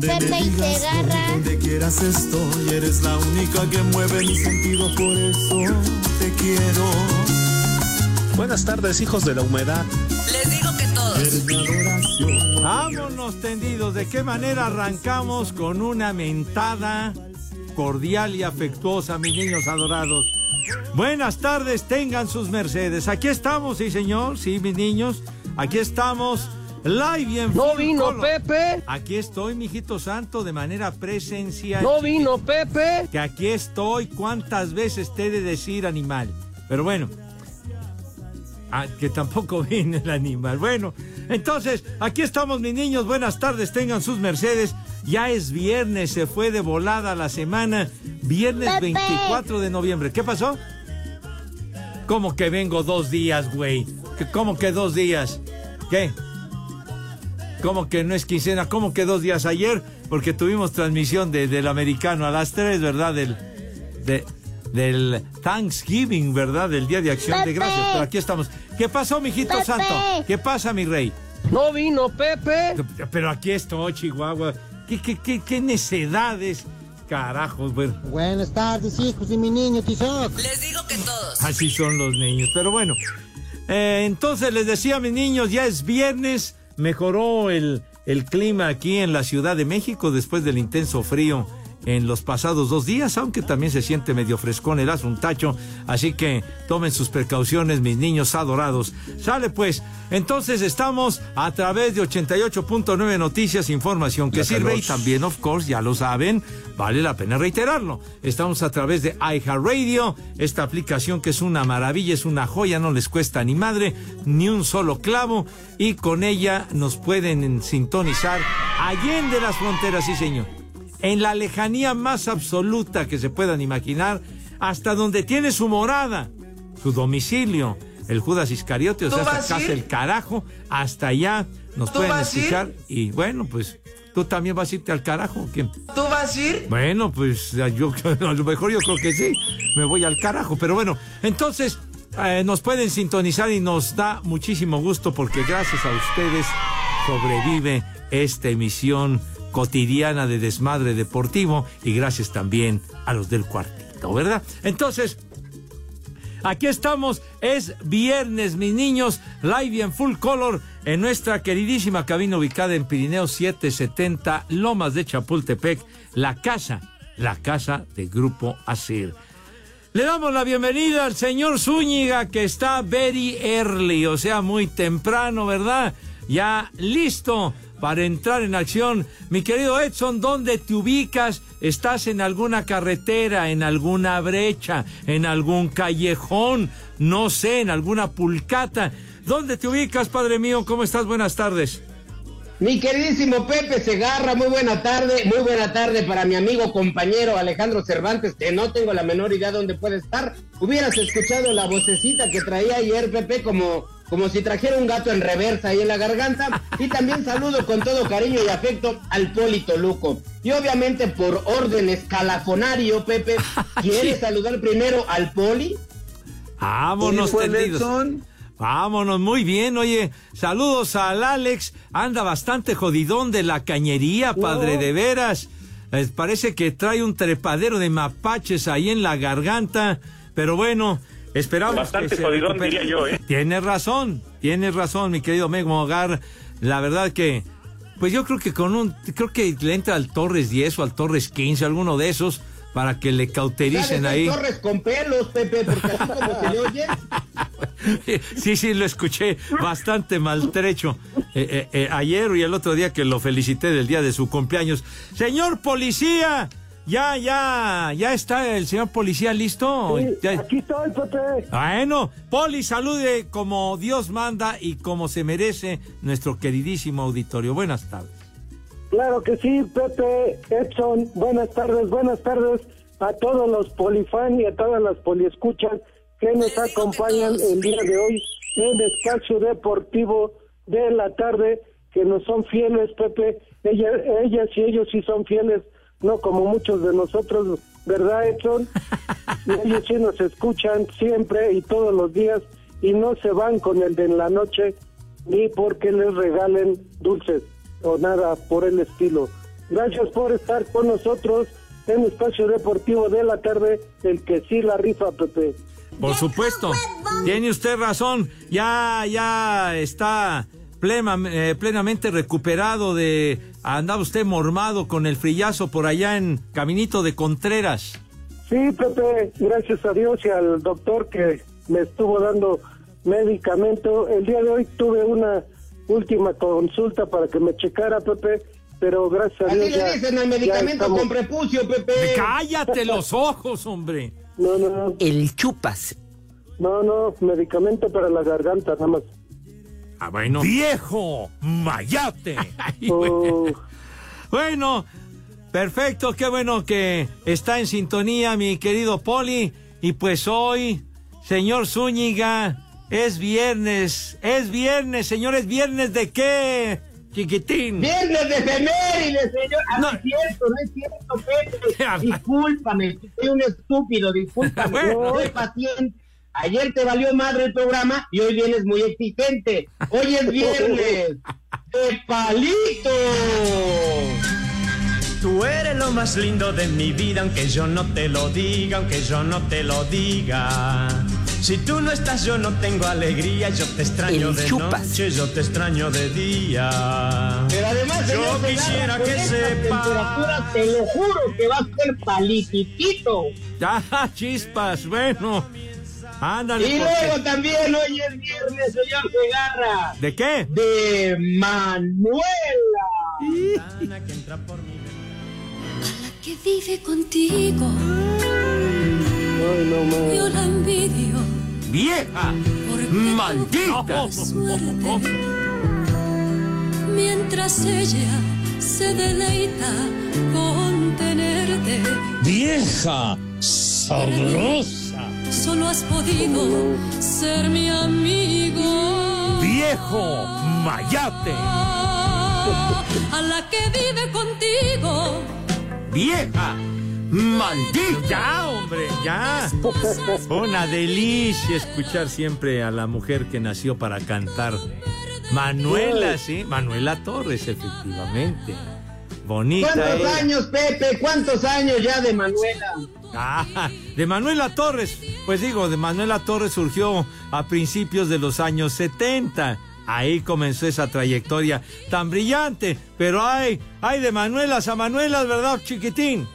Pepe y Segarra. Donde quieras estoy, eres la única que mueve mi sentido, por eso te quiero. Buenas tardes, hijos de la humedad. Les digo que todos. Eres mi adoración. Vámonos tendidos. ¿De qué manera arrancamos con una mentada cordial y afectuosa, mis niños adorados? Buenas tardes, tengan sus mercedes. Aquí estamos, sí, señor. Sí, mis niños. Aquí estamos. Live y en No vino color. Pepe. Aquí estoy, mijito santo, de manera presencial. No vino Pepe. Que aquí estoy. ¿Cuántas veces te he de decir animal? Pero bueno. Ah, que tampoco viene el animal. Bueno, entonces, aquí estamos, mis niños. Buenas tardes, tengan sus mercedes. Ya es viernes, se fue de volada la semana. Viernes Pepe. 24 de noviembre. ¿Qué pasó? ¿Cómo que vengo dos días, güey? ¿Qué- ¿Cómo que dos días? ¿Qué? ¿Cómo que no es quincena? ¿Cómo que dos días ayer? Porque tuvimos transmisión de- del americano a las tres, ¿verdad? Del, de- del Thanksgiving, ¿verdad? Del Día de Acción de. Gracias. Pero aquí estamos. ¿Qué pasó, mijito Pepe. santo? ¿Qué pasa, mi rey? No vino Pepe. Pero aquí estoy, Chihuahua. ¿Qué, qué, qué, qué necedades? Carajos, bueno. Buenas tardes, hijos de mi niño Tizoc. Les digo que todos. Así son los niños. Pero bueno, eh, entonces les decía a mis niños, ya es viernes, mejoró el, el clima aquí en la Ciudad de México después del intenso frío en los pasados dos días, aunque también se siente medio frescón el asuntacho, así que tomen sus precauciones, mis niños adorados. Sale pues, entonces estamos a través de 88.9 Noticias, información que La sirve. Y también, of course, ya lo saben, vale la pena reiterarlo. Estamos a través de iHeartRadio, esta aplicación que es una maravilla, es una joya, no les cuesta ni madre, ni un solo clavo, y con ella nos pueden sintonizar allende las fronteras, sí señor, en la lejanía más absoluta que se puedan imaginar, hasta donde tiene su morada, su domicilio. El Judas Iscariote, o ¿Tú sea, hasta casa el carajo, hasta allá nos ¿Tú pueden escuchar. Y bueno, pues, ¿tú también vas a irte al carajo? ¿Tú vas a ir? Bueno, pues yo a lo mejor yo creo que sí, me voy al carajo, pero bueno, entonces eh, nos pueden sintonizar y nos da muchísimo gusto porque gracias a ustedes sobrevive esta emisión cotidiana de desmadre deportivo y gracias también a los del cuartito, ¿verdad? Entonces, Aquí estamos, es viernes, mis niños, live y en full color en nuestra queridísima cabina ubicada en Pirineo 770, Lomas de Chapultepec, la casa, la casa de Grupo Asir. Le damos la bienvenida al señor Zúñiga que está very early, o sea, muy temprano, ¿verdad? Ya listo para entrar en acción. Mi querido Edson, ¿dónde te ubicas? ¿Estás en alguna carretera, en alguna brecha, en algún callejón, no sé, en alguna pulcata? ¿Dónde te ubicas, padre mío? ¿Cómo estás? Buenas tardes. Mi queridísimo Pepe Segarra, muy buena tarde, muy buena tarde para mi amigo compañero Alejandro Cervantes, que no tengo la menor idea dónde puede estar. Hubieras escuchado la vocecita que traía ayer Pepe como, como si trajera un gato en reversa ahí en la garganta. Y también saludo con todo cariño y afecto al Polito Luco. Y obviamente por orden escalafonario, Pepe, ¿quieres saludar primero al Poli? Vámonos, fue, tendidos. Nelson? Vámonos, muy bien. Oye, saludos al Alex. Anda bastante jodidón de la cañería, padre, de veras. Eh, parece que trae un trepadero de mapaches ahí en la garganta, pero bueno, esperamos Bastante que se jodidón, recupere. diría yo, ¿eh? Tienes razón, tienes razón, mi querido Memo Hogar. La verdad que, pues yo creo que con un, creo que le entra al Torres 10 o al Torres 15, alguno de esos, para que le cautericen ahí. Torres con pelos, Pepe, porque así como se le oye. Sí, sí, lo escuché bastante maltrecho eh, eh, eh, ayer y el otro día que lo felicité del día de su cumpleaños. Señor policía, ya, ya, ya está el señor policía listo. Ya- Aquí estoy, Pepe. Bueno, Poli, salude como Dios manda y como se merece nuestro queridísimo auditorio. Buenas tardes. Claro que sí, Pepe, Edson. Buenas tardes, buenas tardes a todos los polifan y a todas las poliescuchas que nos acompañan el día de hoy en Espacio Deportivo de la tarde, que nos son fieles, Pepe. Ella, ellas y ellos sí son fieles, no como muchos de nosotros, ¿verdad, Edson? Y ellos sí nos escuchan siempre y todos los días y no se van con el de en la noche ni porque les regalen dulces o nada por el estilo. Gracias por estar con nosotros en Espacio Deportivo de la tarde, el que sí la rifa, Pepe. Por supuesto, tiene usted razón. Ya, ya está plena- eh, plenamente recuperado de andaba usted mormado con el frillazo por allá en Caminito de Contreras. Sí, Pepe, gracias a Dios y al doctor que me estuvo dando medicamento. El día de hoy tuve una última consulta para que me checara, Pepe, pero gracias a Así Dios ya, le dicen al medicamento con prepucio, Pepe. Cállate los ojos, hombre. No, no, no. El chupas. No, no, medicamento para la garganta, nada más. Ah, bueno. ¡Viejo! ¡Mayate! Oh. Bueno, perfecto, qué bueno que está en sintonía mi querido Poli. Y pues hoy, señor Zúñiga, es viernes, es viernes, señores, ¿viernes de qué, chiquitín? Viernes de efemérides, señor. Ah, no. es cierto, no es cierto, Pepe. Discúlpame, soy un estúpido, discúlpame. Bueno. Soy paciente. Ayer te valió madre el programa y hoy vienes muy exigente. Hoy es viernes. ¡De palito! Tú eres lo más lindo de mi vida, aunque yo no te lo diga, aunque yo no te lo diga. Si tú no estás, yo no tengo alegría, yo te extraño El de chupas. noche, yo te extraño de día. Pero además, yo señor quisiera que sepa. temperatura, te lo juro que va a ser palititito. Ah, chispas, bueno. Ándale. Y porque- luego también hoy es viernes, señor Segarra. ¿De qué? De Manuela. que vive contigo. Ay, no más. Yo la envidio. ¡Vieja! ¡Maldita! Suerte. Mientras ella se deleita con tenerte. ¡Vieja! ¡Sabrosa! Solo has podido ser mi amigo. ¡Viejo! ¡Mayate! A la que vive contigo. ¡Vieja! ¡Maldita! Ya, hombre, ya. Una delicia escuchar siempre a la mujer que nació para cantar. Manuela, sí, Manuela Torres, efectivamente. Bonita. ¿Cuántos ella. años, Pepe? ¿Cuántos años ya de Manuela? Ah, de Manuela Torres. Pues digo, de Manuela Torres surgió a principios de los años 70. Ahí comenzó esa trayectoria tan brillante. Pero hay, hay de Manuelas a Manuelas, ¿verdad, chiquitín?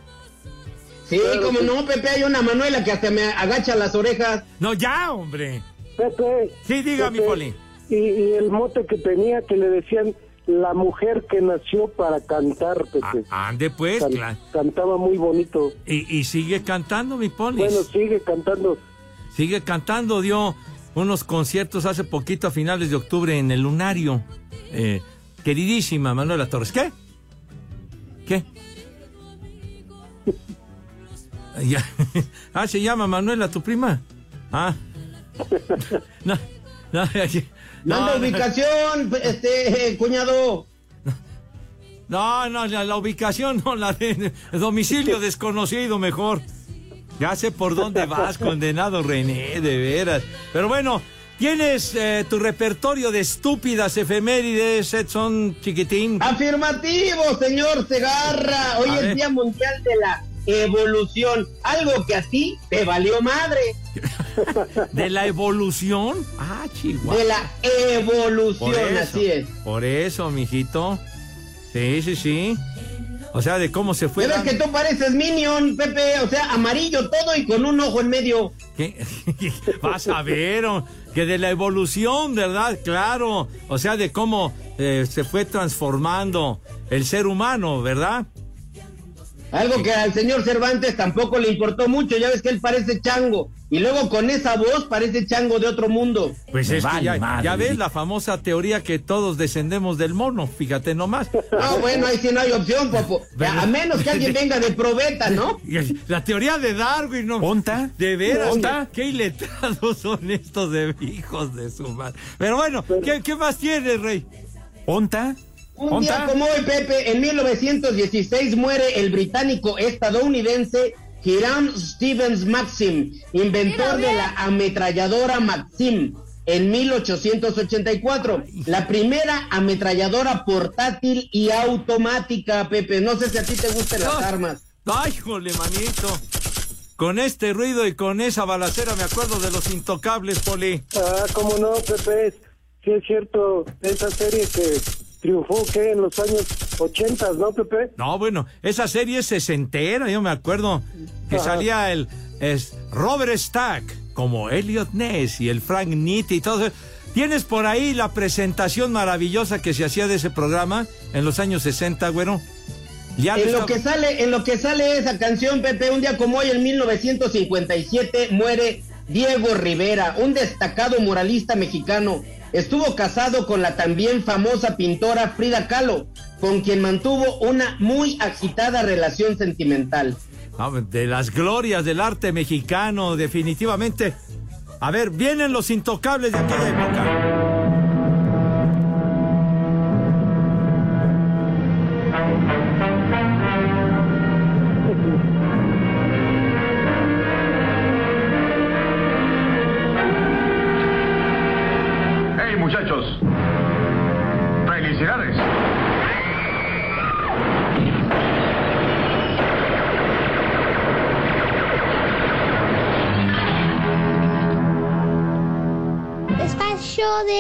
Sí, como no, Pepe, hay una Manuela que hasta me agacha las orejas. No, ya, hombre. Pepe. Sí, diga, mi Poli. Y, y el mote que tenía que le decían la mujer que nació para cantar, Pepe. Ande pues, Can- claro. Cantaba muy bonito. Y, y sigue cantando, mi Poli. Bueno, sigue cantando. Sigue cantando, dio unos conciertos hace poquito a finales de octubre en el Lunario. Eh, queridísima Manuela Torres. ¿Qué? ¿Qué? Ya. Ah, se llama Manuela, tu prima. Ah. No, no, no, Manda no. ubicación, este, cuñado. No, no, la, la ubicación, no, la de domicilio desconocido mejor. Ya sé por dónde vas, condenado René, de veras. Pero bueno, ¿Tienes eh, tu repertorio de estúpidas efemérides, Edson Chiquitín? Afirmativo, señor Segarra. Hoy es. Día Mundial de la Evolución. Algo que a ti te valió madre. ¿De la evolución? Ah, chihuahua. De la evolución, Por eso, así es. Por eso, mijito. Sí, sí, sí. O sea, de cómo se fue. Ves dando- que tú pareces Minion, Pepe, o sea, amarillo todo y con un ojo en medio. ¿Qué? Vas a ver, oh, que de la evolución, ¿verdad? Claro. O sea, de cómo eh, se fue transformando el ser humano, ¿verdad? Algo que al señor Cervantes tampoco le importó mucho, ya ves que él parece chango. Y luego con esa voz parece chango de otro mundo. Pues es que vale ya, madre. ya ves la famosa teoría que todos descendemos del mono, fíjate nomás. No, bueno, ahí sí no hay opción, Popo. A menos que alguien venga de probeta, ¿no? La teoría de Darwin, ¿no? ¿Ponta? De veras, ¿Ponta? ¿qué, qué iletrados son estos de hijos de su madre. Pero bueno, ¿qué, qué más tienes, Rey? ¿Ponta? Un día como hoy, Pepe, en 1916 muere el británico estadounidense Hiram Stevens Maxim, inventor de la ametralladora Maxim en 1884, la primera ametralladora portátil y automática, Pepe. No sé si a ti te gustan las armas. Ay, jole, manito. Con este ruido y con esa balacera me acuerdo de los intocables, Poli. Ah, cómo no, Pepe. Sí es cierto, esa serie que triunfó que en los años 80, ¿no, Pepe? No, bueno, esa serie es sesentera, yo me acuerdo que Ajá. salía el es Robert Stack como Elliot Ness y el Frank Nitti y todo eso. ¿Tienes por ahí la presentación maravillosa que se hacía de ese programa en los años 60, güero? Ya en lo lo que sale, en lo que sale esa canción, Pepe, un día como hoy, en 1957, muere Diego Rivera, un destacado muralista mexicano. Estuvo casado con la también famosa pintora Frida Kahlo, con quien mantuvo una muy agitada relación sentimental. No, de las glorias del arte mexicano, definitivamente. A ver, vienen los intocables de aquella época.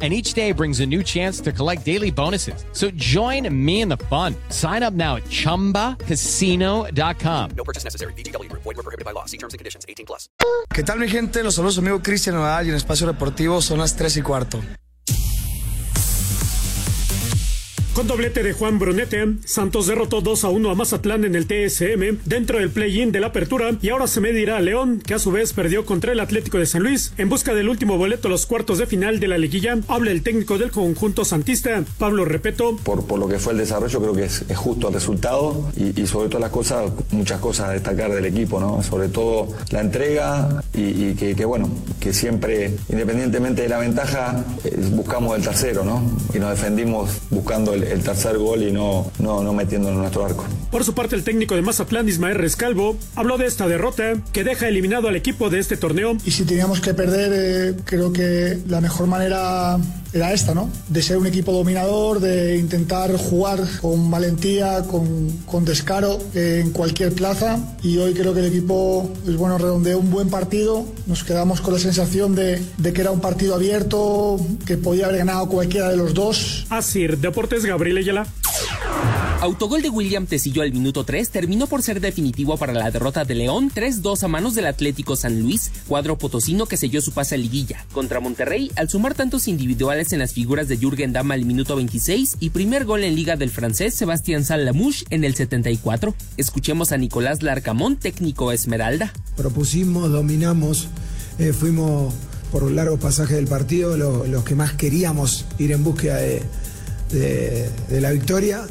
And each day brings a new chance to collect daily bonuses. So join me in the fun. Sign up now at chumbacasino.com. No purchase necessary. VGW Group. Void were prohibited by law. See terms and conditions. 18 plus. ¿Qué tal mi gente? Los saludos su amigo Cristian Nodal y en Espacio Deportivo son las 3 y cuarto. Con doblete de Juan Brunete, Santos derrotó 2 a 1 a Mazatlán en el TSM dentro del play-in de la apertura y ahora se medirá a León, que a su vez perdió contra el Atlético de San Luis en busca del último boleto a los cuartos de final de la liguilla. Habla el técnico del conjunto santista, Pablo Repeto. Por, por lo que fue el desarrollo, creo que es, es justo el resultado y, sobre todas las cosas, muchas cosas a destacar del equipo, ¿no? Sobre todo la entrega y, que, bueno, que siempre, independientemente de la ventaja, eh, buscamos el tercero, ¿no? Y nos defendimos buscando el, el tercer gol y no, no, no metiéndonos en nuestro arco. Por su parte, el técnico de Mazatlán, Ismael Rescalvo, habló de esta derrota que deja eliminado al equipo de este torneo. Y si teníamos que perder, eh, creo que la mejor manera era esta, ¿no? De ser un equipo dominador, de intentar jugar con valentía, con, con descaro en cualquier plaza. Y hoy creo que el equipo, pues bueno, redondeó un buen partido. Nos quedamos con la sensación de, de que era un partido abierto, que podía haber ganado cualquiera de los dos. Así, Deportes Gabriel Ayala. Autogol de William Tecillo al minuto 3 terminó por ser definitivo para la derrota de León 3-2 a manos del Atlético San Luis, cuadro potosino que selló su pase a liguilla. Contra Monterrey, al sumar tantos individuales en las figuras de Jürgen Damm al minuto 26 y primer gol en liga del francés Sebastián Salamouche en el 74. Escuchemos a Nicolás Larcamón, técnico Esmeralda. Propusimos, dominamos, eh, fuimos por un largo pasaje del partido los que más queríamos ir en búsqueda de, de, la victoria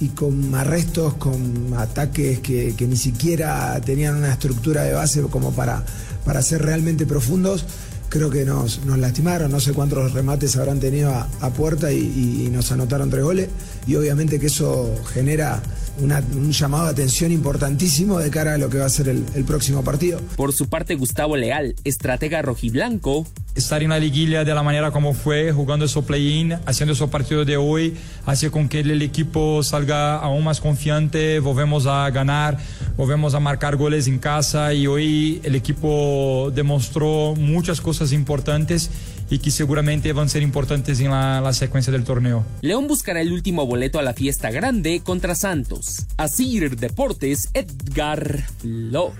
y con arrestos, con ataques que, ni siquiera tenían una estructura de base como para, para ser realmente profundos, creo que nos, nos lastimaron. No sé cuántos remates habrán tenido a, puerta y- y nos anotaron tres goles. Y obviamente que eso genera una- un llamado de atención importantísimo de cara a lo que va a ser el- el próximo partido. Por su parte, Gustavo Leal, estratega rojiblanco, estar en la liguilla de la manera como fue, jugando su play-in, haciendo su partido de hoy, hace con que el equipo salga aún más confiante, volvemos a ganar, volvemos a marcar goles en casa y hoy el equipo demostró muchas cosas importantes y que seguramente van a ser importantes en la, la secuencia del torneo. León buscará el último boleto a la fiesta grande contra Santos. Asir Deportes, Edgar Flores.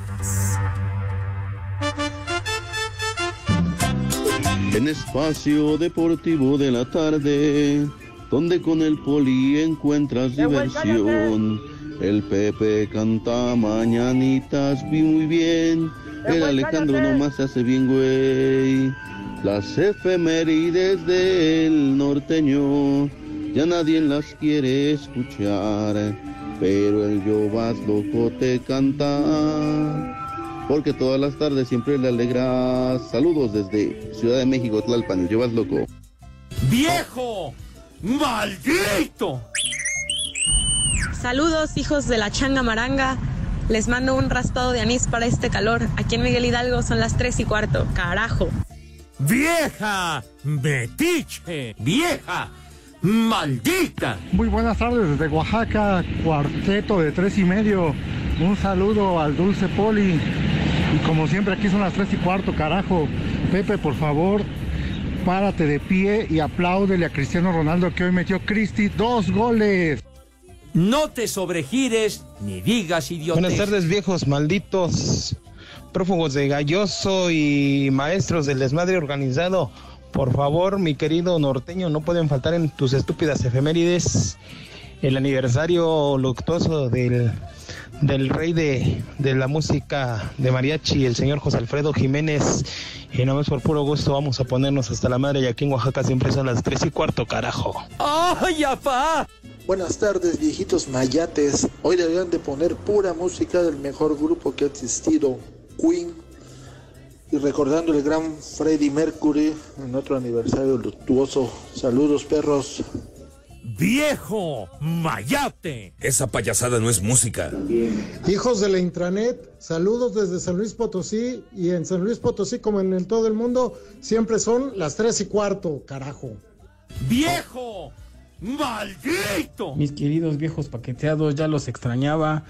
En espacio deportivo de la tarde, donde con el poli encuentras diversión. El Pepe canta mañanitas vi muy bien. El Alejandro nomás se hace bien, güey. Las efemérides del norteño, ya nadie las quiere escuchar. Pero el yo vas loco te canta porque todas las tardes siempre le alegras. Saludos desde Ciudad de México, Tlalpan, llevas loco. ¡Viejo! ¡Maldito! Saludos, hijos de la changa maranga. Les mando un raspado de anís para este calor. Aquí en Miguel Hidalgo son las 3 y cuarto. Carajo. ¡Vieja! ¡Metiche! ¡Vieja! ¡Maldita! Muy buenas tardes desde Oaxaca, cuarteto de tres y medio. Un saludo al Dulce Poli. Y como siempre aquí son las tres y cuarto, carajo. Pepe, por favor, párate de pie y apláudele a Cristiano Ronaldo que hoy metió Cristi dos goles. No te sobregires ni digas idiota. Buenas tardes, viejos malditos, prófugos de Galloso y maestros del desmadre organizado. Por favor, mi querido norteño, no pueden faltar en tus estúpidas efemérides el aniversario luctuoso del, del rey de, de la música de mariachi, el señor José Alfredo Jiménez. Y no es por puro gusto, vamos a ponernos hasta la madre y aquí en Oaxaca siempre son las tres y cuarto, carajo. ¡Ay, apá! Buenas tardes, viejitos mayates. Hoy deberían de poner pura música del mejor grupo que ha existido, Queen. Y recordando el gran Freddie Mercury en otro aniversario luctuoso. Saludos, perros. ¡Viejo! ¡Mayate! Esa payasada no es música. Hijos de la intranet, saludos desde San Luis Potosí. Y en San Luis Potosí, como en el todo el mundo, siempre son las tres y cuarto, carajo. ¡Viejo! ¡Maldito! Mis queridos viejos paqueteados, ya los extrañaba.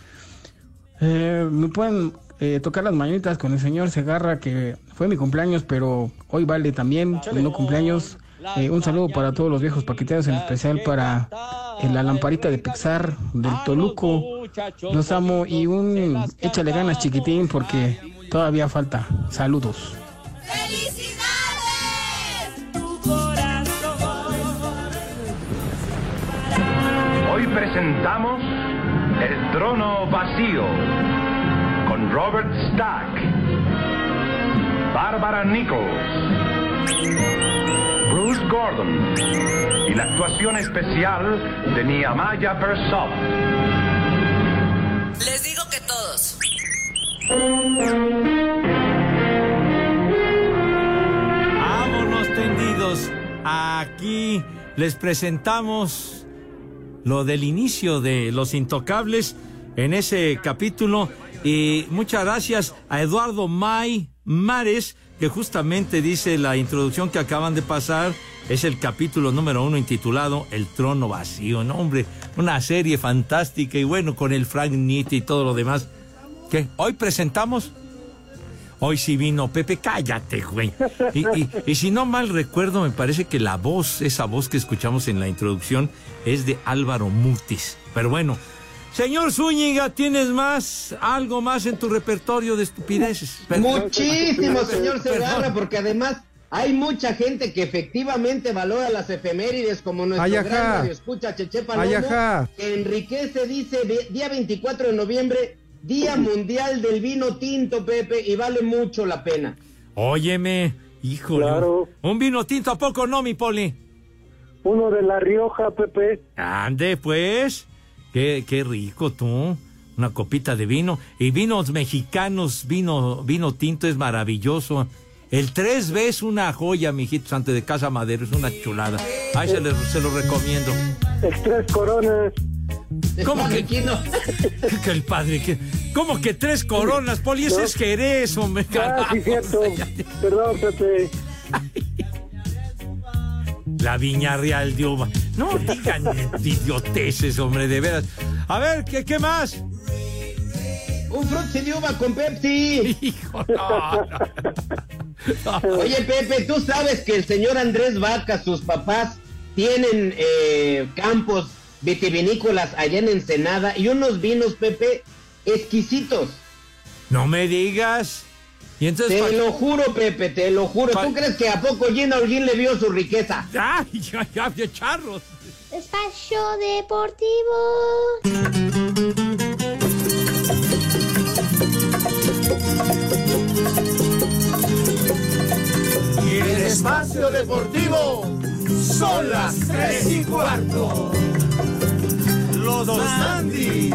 Eh, Me pueden eh, tocar las mañanitas con el señor Segarra, que fue mi cumpleaños, pero hoy vale también mi no cumpleaños. Eh, un saludo para todos los viejos paqueteados, en especial para eh, la lamparita de Pixar del Toluco. Los amo y un échale ganas chiquitín porque todavía falta. Saludos. Hoy presentamos El Trono Vacío Robert Stack, Barbara Nichols, Bruce Gordon y la actuación especial de Niamaya Persop. Les digo que todos. Vámonos tendidos. Aquí les presentamos lo del inicio de Los Intocables en ese capítulo. Y muchas gracias a Eduardo May Mares, que justamente dice la introducción que acaban de pasar. Es el capítulo número uno intitulado El trono vacío. No, hombre, una serie fantástica y bueno, con el Frank Nitti y todo lo demás. ¿Qué? Hoy presentamos Hoy sí vino Pepe, cállate, güey. Y, y- y si no mal recuerdo, me parece que la voz, esa voz que escuchamos en la introducción, es de Álvaro Mutis. Pero bueno, señor Zúñiga, ¿tienes más, algo más en tu repertorio de estupideces? Perdón. Muchísimo, señor. Segarra, porque además hay mucha gente que efectivamente valora las efemérides, como nuestro gran radio escucha Cheche Palomo, que enriquece, dice, día 24 de noviembre, Día Mundial del Vino Tinto, Pepe, y vale mucho la pena. Óyeme, híjole. Claro. Un vino tinto, ¿a poco no, mi poli? Uno de La Rioja, Pepe. Ande, pues. Qué, qué rico tú. Una copita de vino. Y vinos mexicanos, vino, vino tinto es maravilloso. El tres b es una joya, mijitos, antes de Casa Madero, es una chulada. Ay, se, les- se lo recomiendo. El tres coronas. ¿Cómo que, que el padre? Que, ¿Cómo que tres coronas, Poli? Ese No. es Jerez, hombre. Ah, sí, cierto. Perdón, Pepe. La Viña Real de Uva. No digan idioteces, hombre, de veras. A ver, ¿qué, qué más? Un frutzi de uva con Pepsi. Hijo, no, Oye, Pepe, tú sabes que el señor Andrés Vaca, sus papás, tienen eh, campos vitivinícolas allá en Ensenada y unos vinos, Pepe, exquisitos. No me digas. Y entonces, Te pa- lo juro, Pepe, te lo juro. ¿Tú crees que a poco Gina Holguín le vio su riqueza? ¡Ay, ya, ya, ya, charros! Espacio Deportivo. Y en el espacio deportivo son las tres y cuarto. Los dos Andis.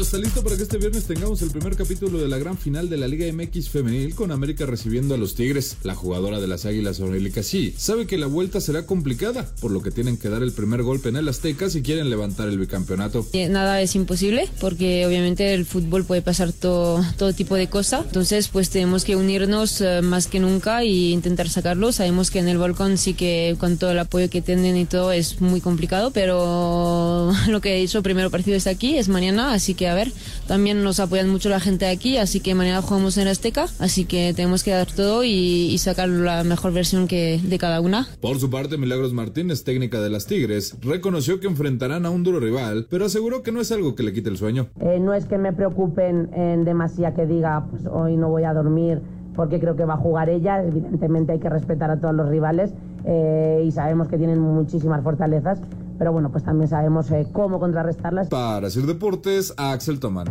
Todo está listo para que este viernes tengamos el primer capítulo de la gran final de la Liga MX femenil con América recibiendo a los Tigres. La jugadora de las Águilas, Aurelia Casí, sabe que la vuelta será complicada, por lo que tienen que dar el primer golpe en el Azteca si quieren levantar el bicampeonato. Eh, Nada es imposible porque obviamente el fútbol puede pasar todo, todo tipo de cosas. Entonces pues tenemos que unirnos eh, más que nunca y intentar sacarlo. Sabemos que en el balcón sí que con todo el apoyo que tienen y todo es muy complicado, pero lo que he dicho, primero partido está aquí, es mañana, así que a ver, también nos apoyan mucho la gente de aquí, así que mañana jugamos en Azteca, así que tenemos que dar todo y, y sacar la mejor versión que de cada una. Por su parte, Milagros Martínez, técnica de las Tigres, reconoció que enfrentarán a un duro rival, pero aseguró que no es algo que le quite el sueño. Eh, no es que me preocupen en demasía que diga, pues hoy no voy a dormir porque creo que va a jugar ella. Evidentemente hay que respetar a todos los rivales eh, y sabemos que tienen muchísimas fortalezas, pero bueno, pues también sabemos eh, cómo contrarrestarlas. Para hacer deportes, Axel Tomán.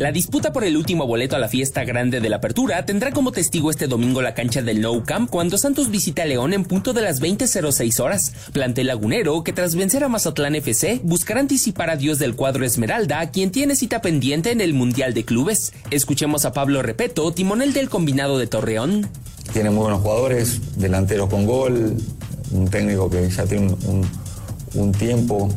La disputa por el último boleto a la fiesta grande de la apertura tendrá como testigo este domingo la cancha del Nou Camp cuando Santos visite a León en punto de las 20.06 horas. Plantel lagunero que tras vencer a Mazatlán FC buscará anticipar a Dios del cuadro Esmeralda, quien tiene cita pendiente en el Mundial de Clubes. Escuchemos a Pablo Repeto, timonel del combinado de Torreón. Tiene muy buenos jugadores, delanteros con gol, un técnico que ya tiene un, tiempo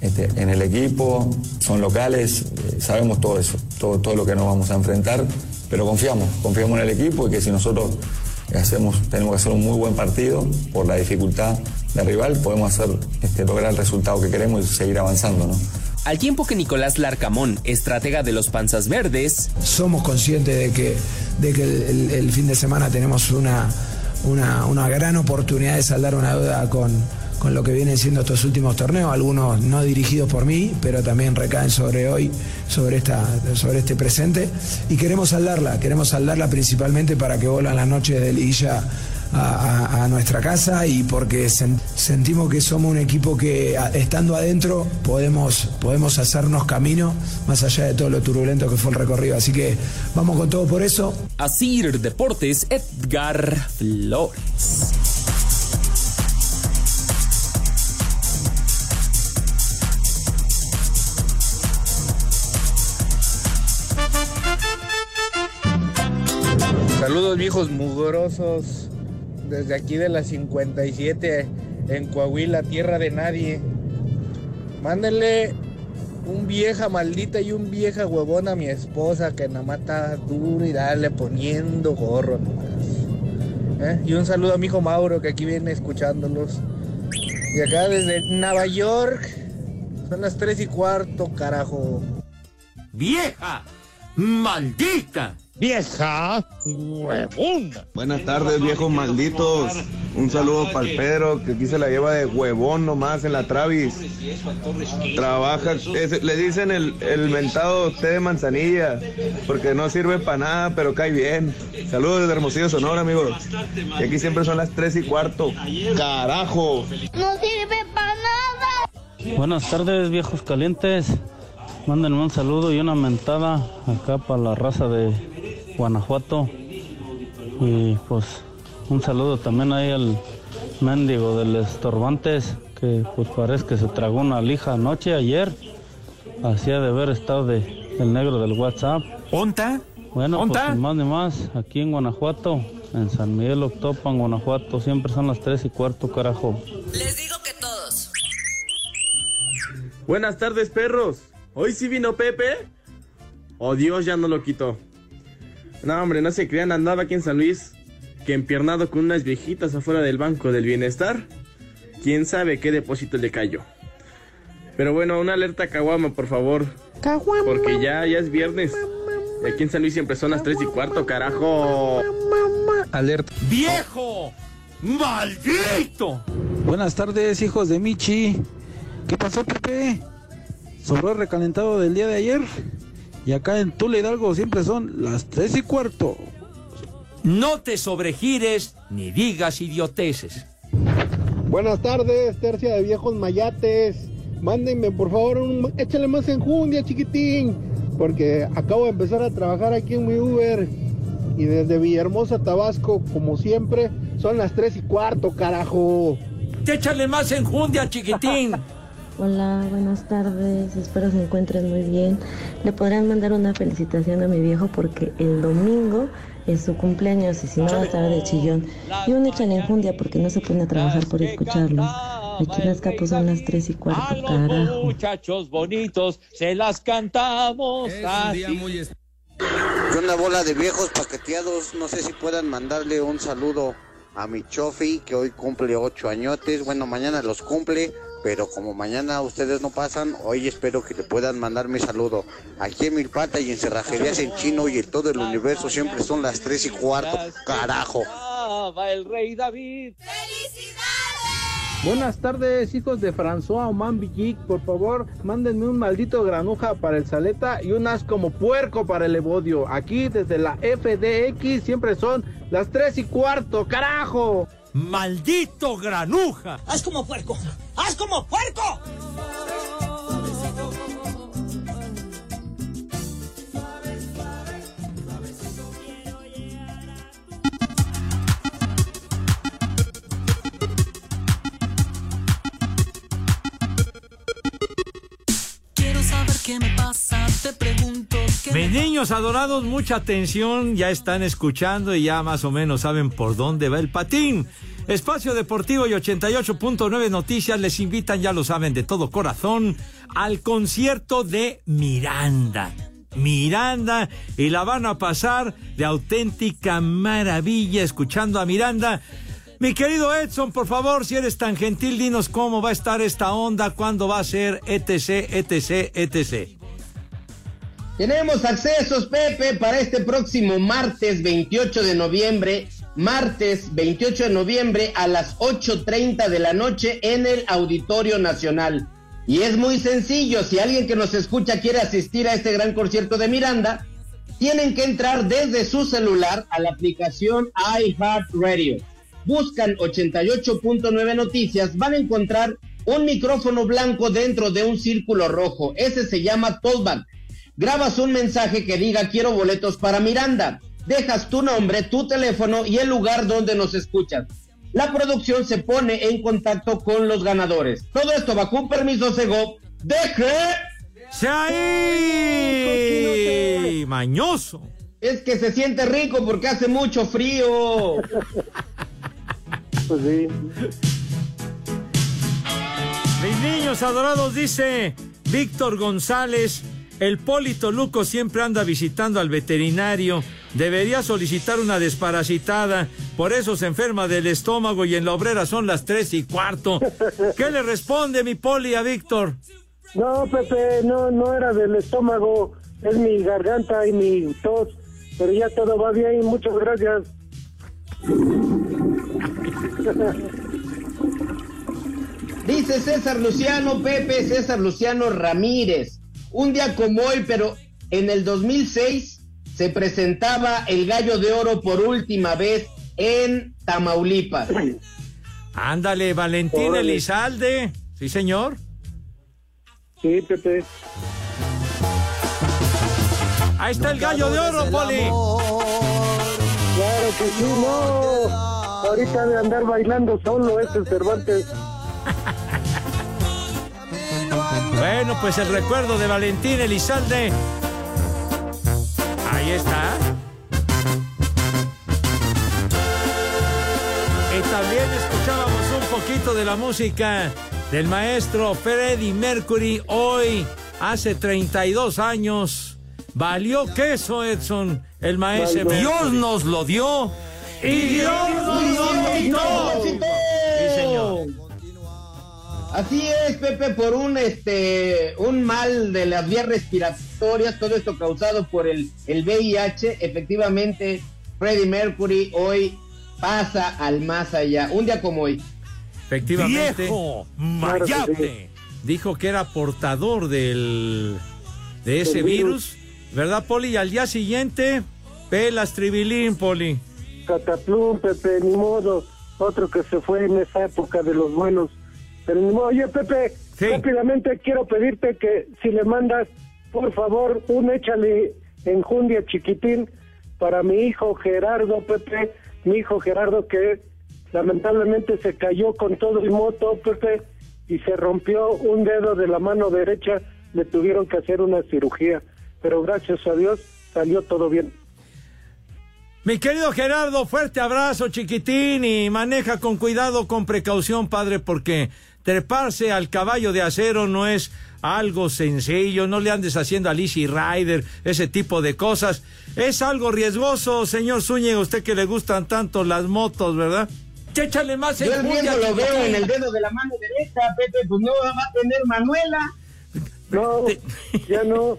este, en el equipo, son locales, eh, sabemos todo eso, todo, todo lo que nos vamos a enfrentar, pero confiamos, confiamos en el equipo y que si nosotros hacemos, tenemos que hacer un muy buen partido por la dificultad del rival, podemos hacer, este, lograr el resultado que queremos y seguir avanzando, ¿no? Al tiempo que Nicolás Larcamón, estratega de los Panzas Verdes, somos conscientes de que, de que el, fin de semana tenemos una, una, gran oportunidad de saldar una deuda con, con lo que vienen siendo estos últimos torneos, algunos no dirigidos por mí, pero también recaen sobre hoy, sobre, esta, sobre este presente, y queremos saldarla, queremos saldarla principalmente para que vuelvan las noches de liguilla a, a- nuestra casa y porque sen- sentimos que somos un equipo que a- estando adentro podemos, podemos hacernos camino más allá de todo lo turbulento que fue el recorrido. Así que vamos con todo por eso. Asir Deportes, Edgar Flores. Saludos viejos mugrosos desde aquí de la 57 en Coahuila, tierra de nadie. Mándenle un vieja maldita y un vieja huevona a mi esposa que nada más está duro y dale poniendo gorro nomás. ¿Eh? Y un saludo a mi hijo Mauro que aquí viene escuchándolos. Y acá desde Nueva York son las 3 y cuarto, carajo. ¡Vieja! ¡Maldita! ¡Vieja! ¡Huevona! Buenas tardes, viejos malditos. Un saludo para el Pedro, que aquí se la lleva de huevón nomás en la Travis. Trabaja, es- le dicen el, el mentado té de manzanilla, porque no sirve para nada, pero cae bien. Saludos desde Hermosillo, Sonora, amigos. Y aquí siempre son las 3 y cuarto. ¡Carajo! No sirve para nada. Buenas tardes, viejos calientes. Mándenme un saludo y una mentada acá para la raza de Guanajuato. Y pues un saludo también ahí al mendigo del Estorbantes, que pues parece que se tragó una lija anoche, ayer. Hacía de haber estado de, el negro del WhatsApp. ¿Onta? Bueno, ¿Onta? pues sin más ni más, aquí en Guanajuato, en San Miguel Octopan, Guanajuato, siempre son las tres y cuarto, carajo. Les digo que todos. Buenas tardes, perros. ¿Hoy sí vino Pepe? Oh, Dios, ya no lo quitó. No, hombre, no se crean, andaba aquí en San Luis, que empiernado con unas viejitas afuera del Banco del Bienestar. Quién sabe qué depósito le cayó. Pero bueno, una alerta caguama, por favor. Porque ya, ya es viernes. Y aquí en San Luis siempre son las 3 y cuarto, carajo. Alerta. ¡Viejo! ¡Maldito! Buenas tardes, hijos de Michi. ¿Qué pasó, Pepe? ¿Sobró el recalentado del día de ayer? Y acá en Tula Hidalgo siempre son las tres y cuarto. No te sobregires ni digas idioteces. Buenas tardes, tercia de viejos mayates. Mándenme, por favor, un, échale más enjundia, chiquitín. Porque acabo de empezar a trabajar aquí en mi Uber. Y desde Villahermosa, Tabasco, como siempre, son las tres y cuarto, carajo. Échale más enjundia, chiquitín. Hola, buenas tardes, espero se encuentren muy bien. Le podrán mandar una felicitación a mi viejo porque el domingo es su cumpleaños y si no va a estar de chillón. Y un échale enjundia porque no se pone a trabajar por escucharlo. Aquí las capos son las tres y cuarto, carajo. Muchachos bonitos, se las cantamos una bola de viejos paqueteados, no sé si puedan mandarle un saludo a mi chofi que hoy cumple ocho añotes, bueno mañana los cumple, pero como mañana ustedes no pasan, hoy espero que le puedan mandar mi saludo. Aquí en Milpata y en Cerrajerías en Chino y en todo el universo siempre son las tres y cuarto, carajo. Va el rey David. Buenas tardes, hijos de François Oman Villic. Por favor, mándenme un maldito granuja para el Saleta y un as como puerco para el Evodio. Aquí desde la FDX siempre son las tres y cuarto, carajo. ¡Maldito granuja! ¡Haz como puerco! ¡Haz como puerco! Quiero saber qué me pasa, te pregunto Mis niños adorados, mucha atención, ya están escuchando y ya más o menos saben por dónde va el patín. Espacio Deportivo y 88.9 Noticias les invitan, ya lo saben, de todo corazón, al concierto de Miranda. Miranda y la van a pasar de auténtica maravilla escuchando a Miranda. Mi querido Edson, por favor, si eres tan gentil, dinos cómo va a estar esta onda, cuándo va a ser, etc, etc, etc. Tenemos accesos, Pepe, para este próximo martes 28 de noviembre. Martes 28 de noviembre a las 8.30 de la noche en el Auditorio Nacional. Y es muy sencillo, si alguien que nos escucha quiere asistir a este gran concierto de Miranda, tienen que entrar desde su celular a la aplicación iHeartRadio. Buscan 88.9 noticias, van a encontrar un micrófono blanco dentro de un círculo rojo. Ese se llama Tollback. Grabas un mensaje que diga quiero boletos para Miranda. Dejas tu nombre, tu teléfono y el lugar donde nos escuchas. La producción se pone en contacto con los ganadores. Todo esto bajo un permiso Sego. ¡Deje! ¡Se ahí! ¡Mañoso! Es que se siente rico porque hace mucho frío. Pues sí. Mis niños adorados, dice Víctor González. El Polito Luco siempre anda visitando al veterinario. Debería solicitar una desparasitada. Por eso se enferma del estómago y en la obrera son las tres y cuarto. ¿Qué le responde mi Poli a Víctor? No, Pepe, no, no era del estómago, es mi garganta y mi tos, pero ya todo va bien, muchas gracias. Dice César Luciano Pepe, César Luciano Ramírez. Un día como hoy, pero en el 2006 se presentaba el Gallo de Oro por última vez en Tamaulipas. Ándale, Valentín Órale. Elizalde. Sí, señor. Sí, Pepe. Ahí está el gallo de oro, Poli. Claro que sí, no. Ahorita de andar bailando solo ese Cervantes. Bueno, pues el recuerdo de Valentín Elizalde. Ahí está. Y también escuchábamos un poquito de la música del maestro Freddie Mercury hoy, hace 32 años. Valió queso, Edson, el maestro. Dios nos lo dio y Dios nos lo quitó. Así es, Pepe, por un este un mal de las vías respiratorias, todo esto causado por el, el VIH, efectivamente, Freddie Mercury hoy pasa al más allá. Un día como hoy. Efectivamente. Viejo Mayate. Dijo que era portador del de ese virus. ¿verdad, Poli? Y al día siguiente, pelas tribilín, Poli. Cataplum, Pepe, ni modo. Otro que se fue en esa época de los buenos. Pero. Oye, Pepe, rápidamente quiero pedirte que si le mandas, por favor, un échale enjundia chiquitín para mi hijo Gerardo, Pepe. Mi hijo Gerardo que lamentablemente se cayó con todo y moto, Pepe, y se rompió un dedo de la mano derecha. Le tuvieron que hacer una cirugía. Pero gracias a Dios salió todo bien. Mi querido Gerardo, fuerte abrazo, chiquitín, y maneja con cuidado, con precaución, padre, porque treparse al caballo de acero no es algo sencillo, no le andes haciendo a Lizzie Rider, ese tipo de cosas. Es algo riesgoso, señor Zúñiga, usted que le gustan tanto las motos, ¿verdad? Échale más Yo el mismo lo veo en el dedo de la mano derecha, Pepe, pues no va a tener Manuela. No, ya no.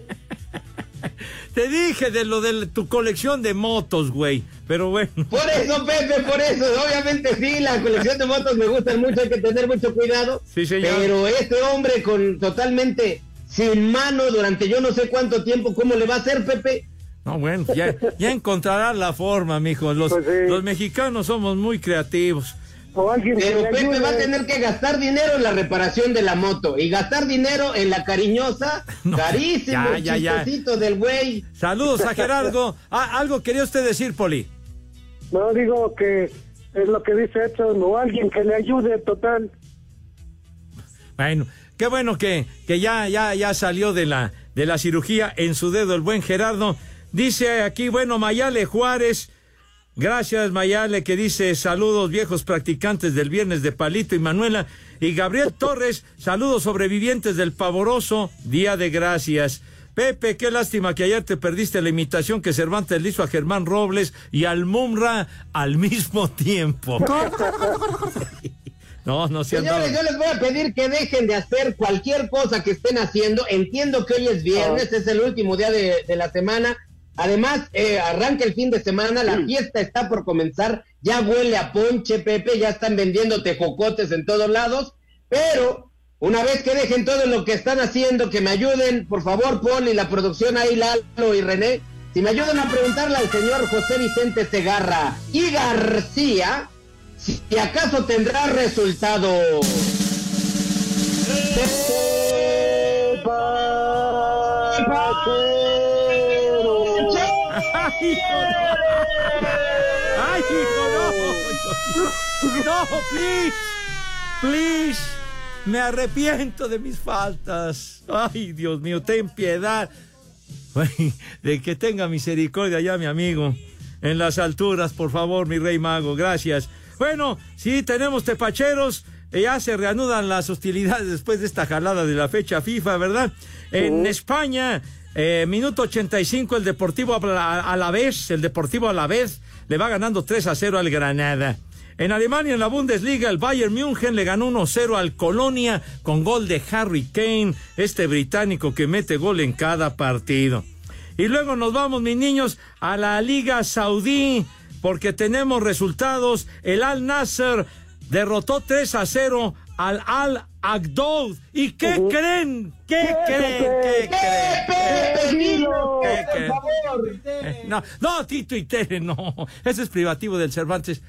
Te dije de lo de tu colección de motos, güey, pero bueno. Por eso, Pepe, por eso. Obviamente sí, la colección de motos me gustan mucho, hay que tener mucho cuidado. Sí, señor. Pero este hombre con totalmente sin mano durante yo no sé cuánto tiempo, ¿cómo le va a hacer, Pepe? No, bueno, ya, ya encontrarás la forma, mijo. Los, los mexicanos somos muy creativos. Pero Pepe va a tener que gastar dinero en la reparación de la moto y gastar dinero en la cariñosa, carísimo, ya, ya, ya. chistecito del güey. Saludos a Gerardo. Ah, algo quería usted decir, Poli. No digo que es lo que dice Edson o alguien que le ayude total. Bueno, qué bueno que, que ya, ya, ya salió de la, de la cirugía en su dedo el buen Gerardo. Dice aquí, bueno, Mayale Juárez. Gracias, Mayale, que dice saludos viejos practicantes del viernes de Palito y Manuela. Y Gabriel Torres, saludos sobrevivientes del pavoroso Día de Gracias. Pepe, qué lástima que ayer te perdiste la imitación que Cervantes le hizo a Germán Robles y al Mumra al mismo tiempo. No, no se Señores, yo les voy a pedir que dejen de hacer cualquier cosa que estén haciendo. Entiendo que hoy es viernes, es el último día de, de la semana. Además, eh, arranca el fin de semana, la fiesta está por comenzar. Ya huele a ponche, Pepe, ya están vendiendo tejocotes en todos lados. Pero una vez que dejen todo lo que están haciendo, que me ayuden, por favor, Paul y la producción ahí, Lalo y René, si me ayudan a preguntarle al señor José Vicente Segarra y García, si acaso tendrá resultado. ¡Ay, hijo, no! ¡Ay, hijo, no! ¡No, please! ¡Please! Me arrepiento de mis faltas. ¡Ay, Dios mío, ten piedad! De que tenga misericordia ya, mi amigo. En las alturas, por favor, mi rey mago. Gracias. Bueno, sí, tenemos tepacheros. eh, Ya se reanudan las hostilidades después de esta jalada de la fecha FIFA, ¿verdad? En España, eh, minuto 85, el Deportivo a la vez, el Deportivo a la vez le va ganando 3 a 0 al Granada. En Alemania, en la Bundesliga, el Bayern München le ganó 1-0 al Colonia con gol de Harry Kane, este británico que mete gol en cada partido. Y luego nos vamos, mis niños, a la Liga Saudí, porque tenemos resultados. El Al Nasser derrotó 3 a 0 al Al ¿Y qué creen? ¿Qué creen? ¿Qué creen? ¿Qué creen? Eh, No, no, Tito y Tere, no. Ese es privativo del Cervantes.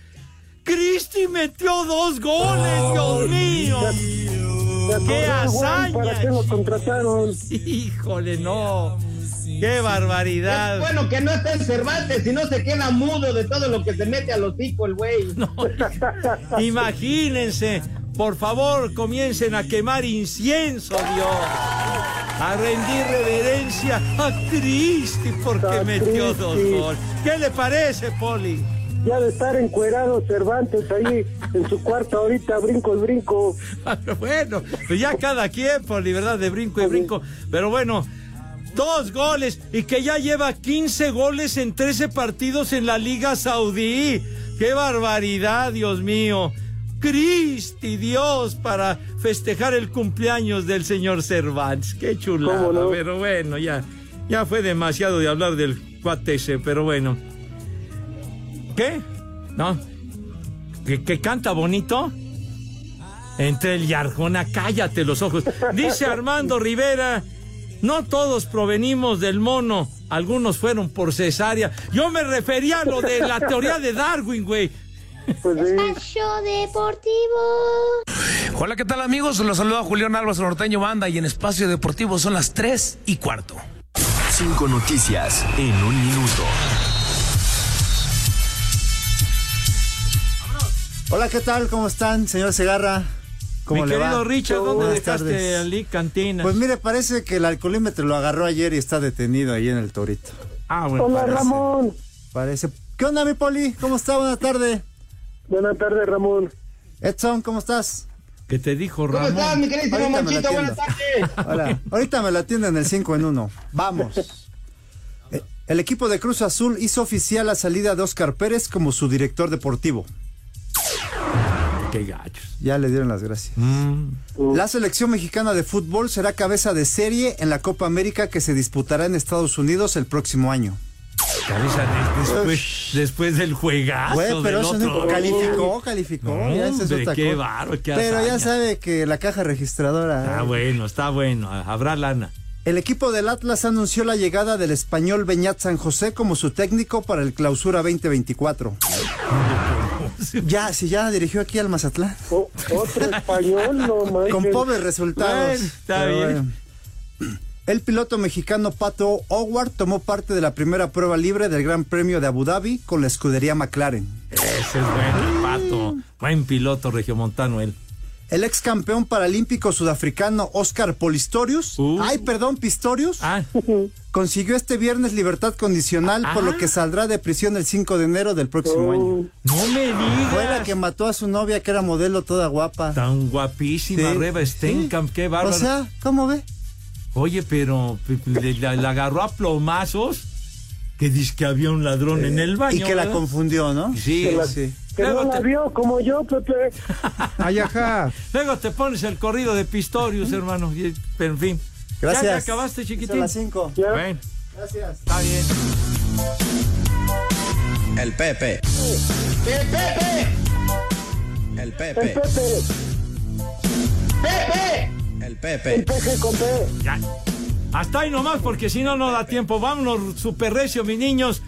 Cristi metió dos goles, Dios mío. ¡Qué hazaña! ¿Para qué lo contrataron? Híjole, no. ¡Qué barbaridad! Es bueno que no esté en Cervantes, si no se queda mudo de todo lo que se mete a los hocico el güey. Imagínense, por favor, comiencen a quemar incienso, Dios. A rendir reverencia a Cristi porque metió dos goles. ¿Qué le parece, Poli? Ya de estar encuerado Cervantes ahí en su cuarto ahorita, brinco y brinco. bueno, pues ya cada quien, Poli, ¿verdad? De brinco y brinco. Pero bueno, dos goles y que ya lleva 15 goles en 13 partidos en la Liga Saudí. ¡Qué barbaridad, Dios mío! Cristi Dios para festejar el cumpleaños del señor Cervantes. Qué chulada, pero bueno, ya, ya fue demasiado de hablar del cuate ese, pero bueno. ¿Qué? ¿No? ¿Que, que canta bonito? Entre el y Arjona, cállate los ojos. Dice Armando Rivera, no todos provenimos del mono, algunos fueron por cesárea. Yo me refería a lo de la teoría de Darwin, güey. Espacio Deportivo. Hola, ¿qué tal amigos? Los saluda Julián Álvarez Norteño Banda y en Espacio Deportivo son las 3 y cuarto. Cinco noticias en un minuto. Hola, ¿qué tal? ¿Cómo están, señor Segarra? ¿Cómo Mi le querido va? Richard, ¿dónde Buenas dejaste tardes. a Lee Cantina? Pues mire, parece que el alcoholímetro lo agarró ayer y está detenido ahí en el torito. Ah, Hola, parece. Ramón. Parece. ¿Qué onda, mi poli? ¿Cómo está? Buenas tardes. Buenas tardes, Ramón. Edson, ¿cómo estás? ¿Qué te dijo ¿Cómo Ramón? estás, mi la Monchito? Buenas tardes. Hola. Ahorita me la atienden el 5 en 1. Vamos. Eh, El equipo de Cruz Azul hizo oficial la salida de Oscar Pérez como su director deportivo. Qué gachos. Ya le dieron las gracias. Mm. La selección mexicana de fútbol será cabeza de serie en la Copa América que se disputará en Estados Unidos el próximo año. Cabeza de- después, después del juegazo Güey, pero del eso otro. no- calificó, calificó. No, ya es qué qué Pero ya sabe que la caja registradora. Ah, eh, bueno, está bueno. Habrá lana. El equipo del Atlas anunció la llegada del español Beñat San José como su técnico para el Clausura 2024. Ya, si ya dirigió aquí al Mazatlán. Otro español, no manches. Con pobres resultados. Bueno, está Pero bien. bueno. El piloto mexicano Pato Howard tomó parte de la primera prueba libre del Gran Premio de Abu Dhabi con la escudería McLaren. Ese es bueno, el pato. Buen piloto regiomontano él. El ex campeón paralímpico sudafricano Oscar Polistorius, ay, perdón, Pistorius, consiguió este viernes libertad condicional, por lo que saldrá de prisión el 5 de enero del próximo año. No me digas. Fue la que mató a su novia, que era modelo toda guapa. Tan guapísima, Sí, Reba Steenkamp, qué bárbaro. O sea, ¿cómo ve? Oye, pero la, la agarró a plomazos que dice que había un ladrón en el baño. Y que la confundió, ¿no? Sí, Que la- sí. Que no Luego la te, vio como yo, Pepe. Ay, ajá. luego te pones el corrido de Pistorius, hermano. y- Pero en fin. Gracias. ¿Ya, ya acabaste, chiquitín? Son las 5. Bueno, Gracias. está bien. El Pepe. ¡El Pepe! El El Pepe. Pepe. ¡Pepe! El El Pepe. peje con P. Ya. Hasta ahí nomás, porque si no, no da tiempo. Vámonos, super recio, mis niños.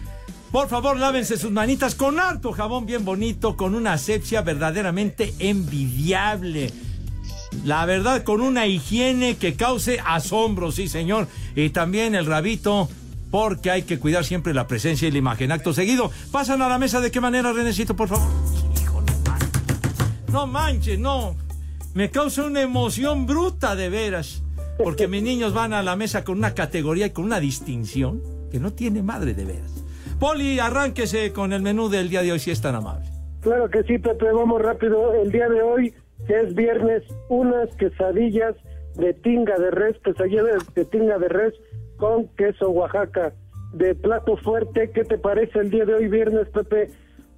Por favor, lávense sus manitas con harto jabón bien bonito, con una asepsia verdaderamente envidiable. La verdad, con una higiene que cause asombro, sí, señor. Y también el rabito, porque hay que cuidar siempre la presencia y la imagen. Acto seguido, pasan a la mesa. ¿De qué manera, Renecito, por favor? Hijo, no manches. No manches, no. Me causa una emoción bruta, de veras. Porque mis niños van a la mesa con una categoría y con una distinción que no tiene madre, de veras. Poli, arránquese con el menú del día de hoy, si es tan amable. Claro que sí, Pepe, vamos rápido. El día de hoy, que es viernes, unas quesadillas de tinga de res, quesadillas de tinga de res con queso Oaxaca. De plato fuerte, ¿qué te parece el día de hoy, viernes, Pepe?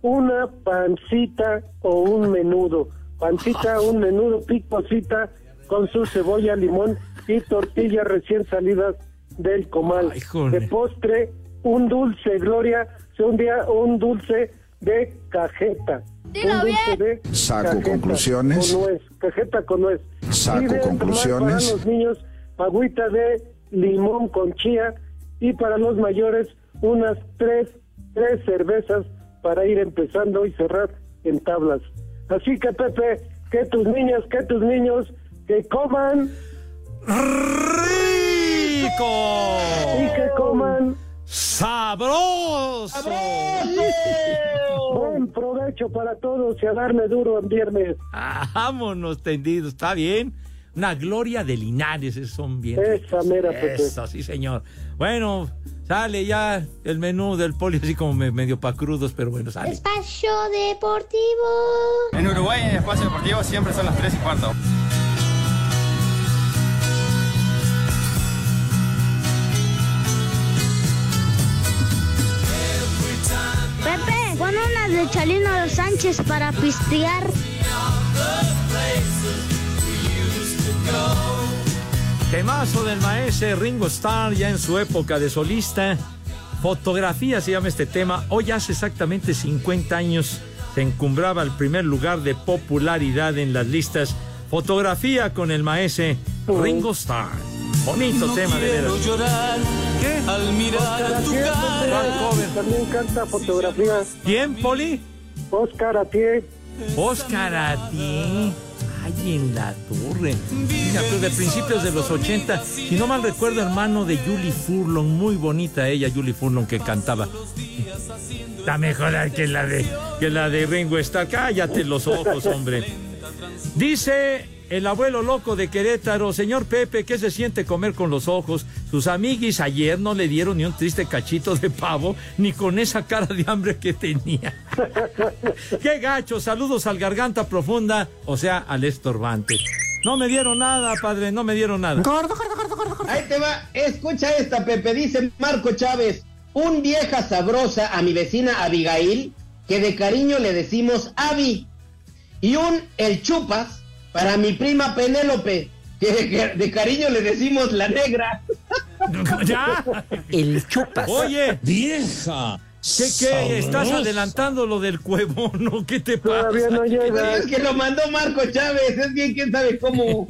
Una pancita o un menudo. Pancita, un menudo picosita con su cebolla, limón y tortillas recién salidas del comal. de postre, un dulce, Gloria, un día un dulce de cajeta. Dilo un dulce de Saco conclusiones. Con nuez, cajeta con nuez. Saco Y de tomar conclusiones. Para los niños, agüita de limón con chía y para los mayores unas tres, tres cervezas para ir empezando y cerrar en tablas. Así que Pepe, que tus niñas, que tus niños, que coman ¡Rico! y que ¡Sabroso! Buen provecho para todos y a darle duro en viernes. Ah, vámonos tendidos, está bien. Una gloria de Linares, esos son bien. Esa mera, Pepe. Eso, sí, señor. Bueno, sale ya el menú del poli, así como me- medio pa' crudos, pero bueno, sale. Espacio Deportivo. En Uruguay, en Espacio Deportivo, siempre son las 3 y cuarto. Pepe, pon unas de Chalino Sánchez para pistear. Temazo del maestro Ringo Starr ya en su época de solista. Fotografía se llama este tema. Hoy hace exactamente 50 años se encumbraba el primer lugar de popularidad en las listas. Fotografía con el maestro Ringo Starr. Bonito tema de veras. ¿Qué? Al mirar tu cara. También canta fotografía. ¿Quién, Poli? Oscar Atié. Oscar Atié. Ay, en la torre. Mira, pues de principios de los 80, si no mal recuerdo, hermano de Julie Furlong, muy bonita ella, Julie Furlong, que cantaba. Está mejor que la de, que la de Ringo Starr. Cállate los ojos, hombre. Dice el abuelo loco de Querétaro, señor Pepe, ¿qué se siente comer con los ojos? Sus amiguis ayer no le dieron ni un triste cachito de pavo, ni con esa cara de hambre que tenía. ¡Qué gacho! Saludos al garganta profunda, o sea, al estorbante. No me dieron nada, padre, no me dieron nada. Ahí te va, escucha esta, Pepe, dice Marco Chávez, un vieja sabrosa a mi vecina Abigail, que de cariño le decimos Abi, y un el chupas para mi prima Penélope, que de, cariño le decimos la negra. ¿Ya? El chupas. Oye, vieja. ¿Qué, qué? ¿Estás adelantando lo del cuevo, no? ¿Qué te pasa? Todavía no llega. Es que lo mandó Marco Chávez, es bien quién sabe cómo.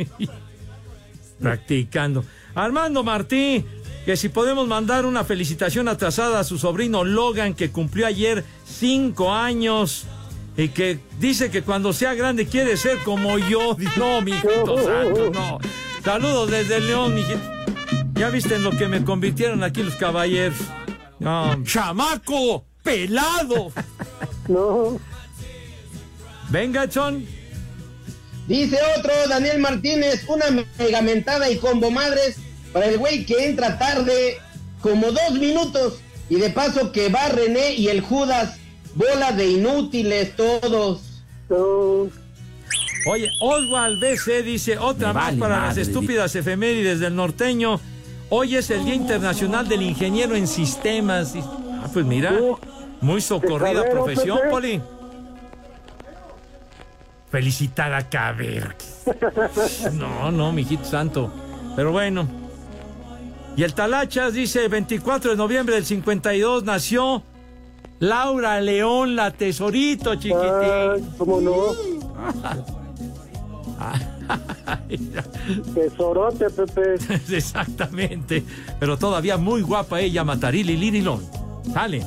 Practicando. Armando Martí, que si podemos mandar una felicitación atrasada a su sobrino Logan, que cumplió ayer cinco años. Y que dice que cuando sea grande quiere ser como yo. No, mijito santo, no. Saludos desde León, mijito. Ya viste en lo que me convirtieron aquí los caballeros. No, chamaco, pelado. No. Venga, Chon. Dice otro, Daniel Martínez, una megamentada y combo madres para el güey que entra tarde como dos minutos y de paso que va René y el Judas, bola de inútiles todos. Oye, Oswald BC dice otra Me más vale para las estúpidas efemérides del norteño. Hoy es el Día Internacional del Ingeniero en Sistemas. Ah, pues mira, muy socorrida profesión, Pepe. Poli. Felicitar a Caber. No, no, mijito santo. Pero bueno. Y el Talachas dice, 24 de noviembre del 52 nació Laura León, la tesorito, chiquitín. ¿Cómo no? Tesorote, Pepe. Exactamente. Pero todavía muy guapa ella, Matarili Lirilón. Sale.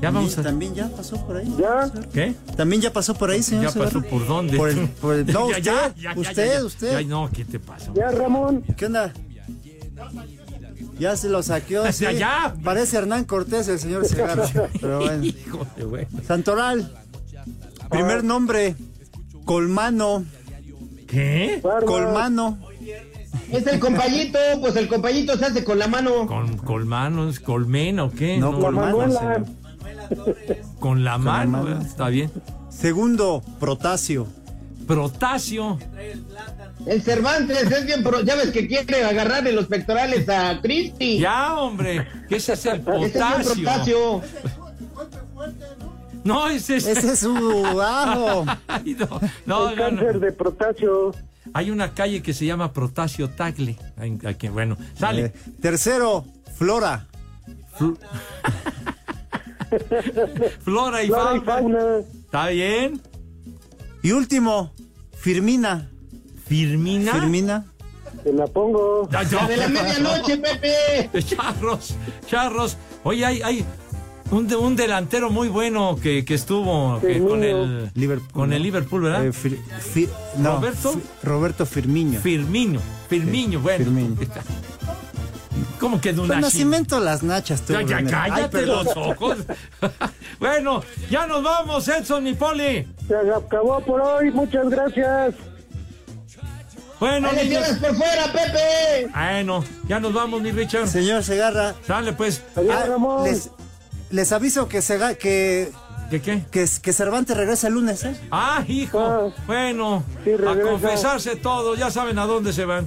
Ya vamos a... También ya pasó por ahí. ¿Ya? ¿Qué? También ya pasó por ahí, señor. ¿Ya pasó Segarra? por dónde? Por el, por el- no, Ya, usted, ya, ya, ya, usted, ya, ya. usted. Ay, no, ¿qué te pasa? ¿Ya, Ramón? ¿Qué onda? Ya se lo saqueó, sí. Ya, ya. Parece Hernán Cortés el señor Segarra. Pero bueno. Híjole, güey. Santoral. Primer nombre. Colmano. ¿Qué? Colmano. Es el compayito, pues el compayito se hace con la mano. ¿Con colmanos, colmena o qué? No, colmano. no sé. Con la mano, mano. está bien. Segundo, Protasio. Protasio. El Cervantes es bien, pro- ya ves que quiere agarrarle los pectorales a Cristi. Ya, hombre. ¿Qué es ese el Ese es bien potasio? Protasio. No, ese es... Ese es su ajo. Ay, no, no, el no, no. cáncer de protasio. Hay una calle que se llama Protasio Tagle. Aquí, bueno, sale. Eh, tercero, Flora. Flora y Flora y fauna. ¿Está bien? Y último, Firmina. ¿Firmina? Firmina. Te la pongo. Ya, de la medianoche, Pepe. Charros, charros. Oye, hay, hay un, de- un delantero muy bueno que, que estuvo que con el Liverpool. con el Liverpool, ¿verdad? Eh, Fir- Fi- no, ¿Roberto? Roberto Firmino. Firmino, Firmino, bueno. Firmino. ¿Cómo que de un Con nacimiento? nacimiento las nachas, tú. Ya, ya. Ay, cállate los ojos. bueno, ya nos vamos, Edson y Poli. Se acabó por hoy, muchas gracias. Bueno, ¡Dale, niños. piernas por fuera, Pepe! Bueno, ya nos vamos, mi Richard. Señor Segarra. Dale, pues. Ah, les, les aviso que Sega, que ¿Qué qué? Que, que Cervantes regresa el lunes, ¿eh? Ah, hijo. bueno, a confesarse todo. Ya saben a dónde se van.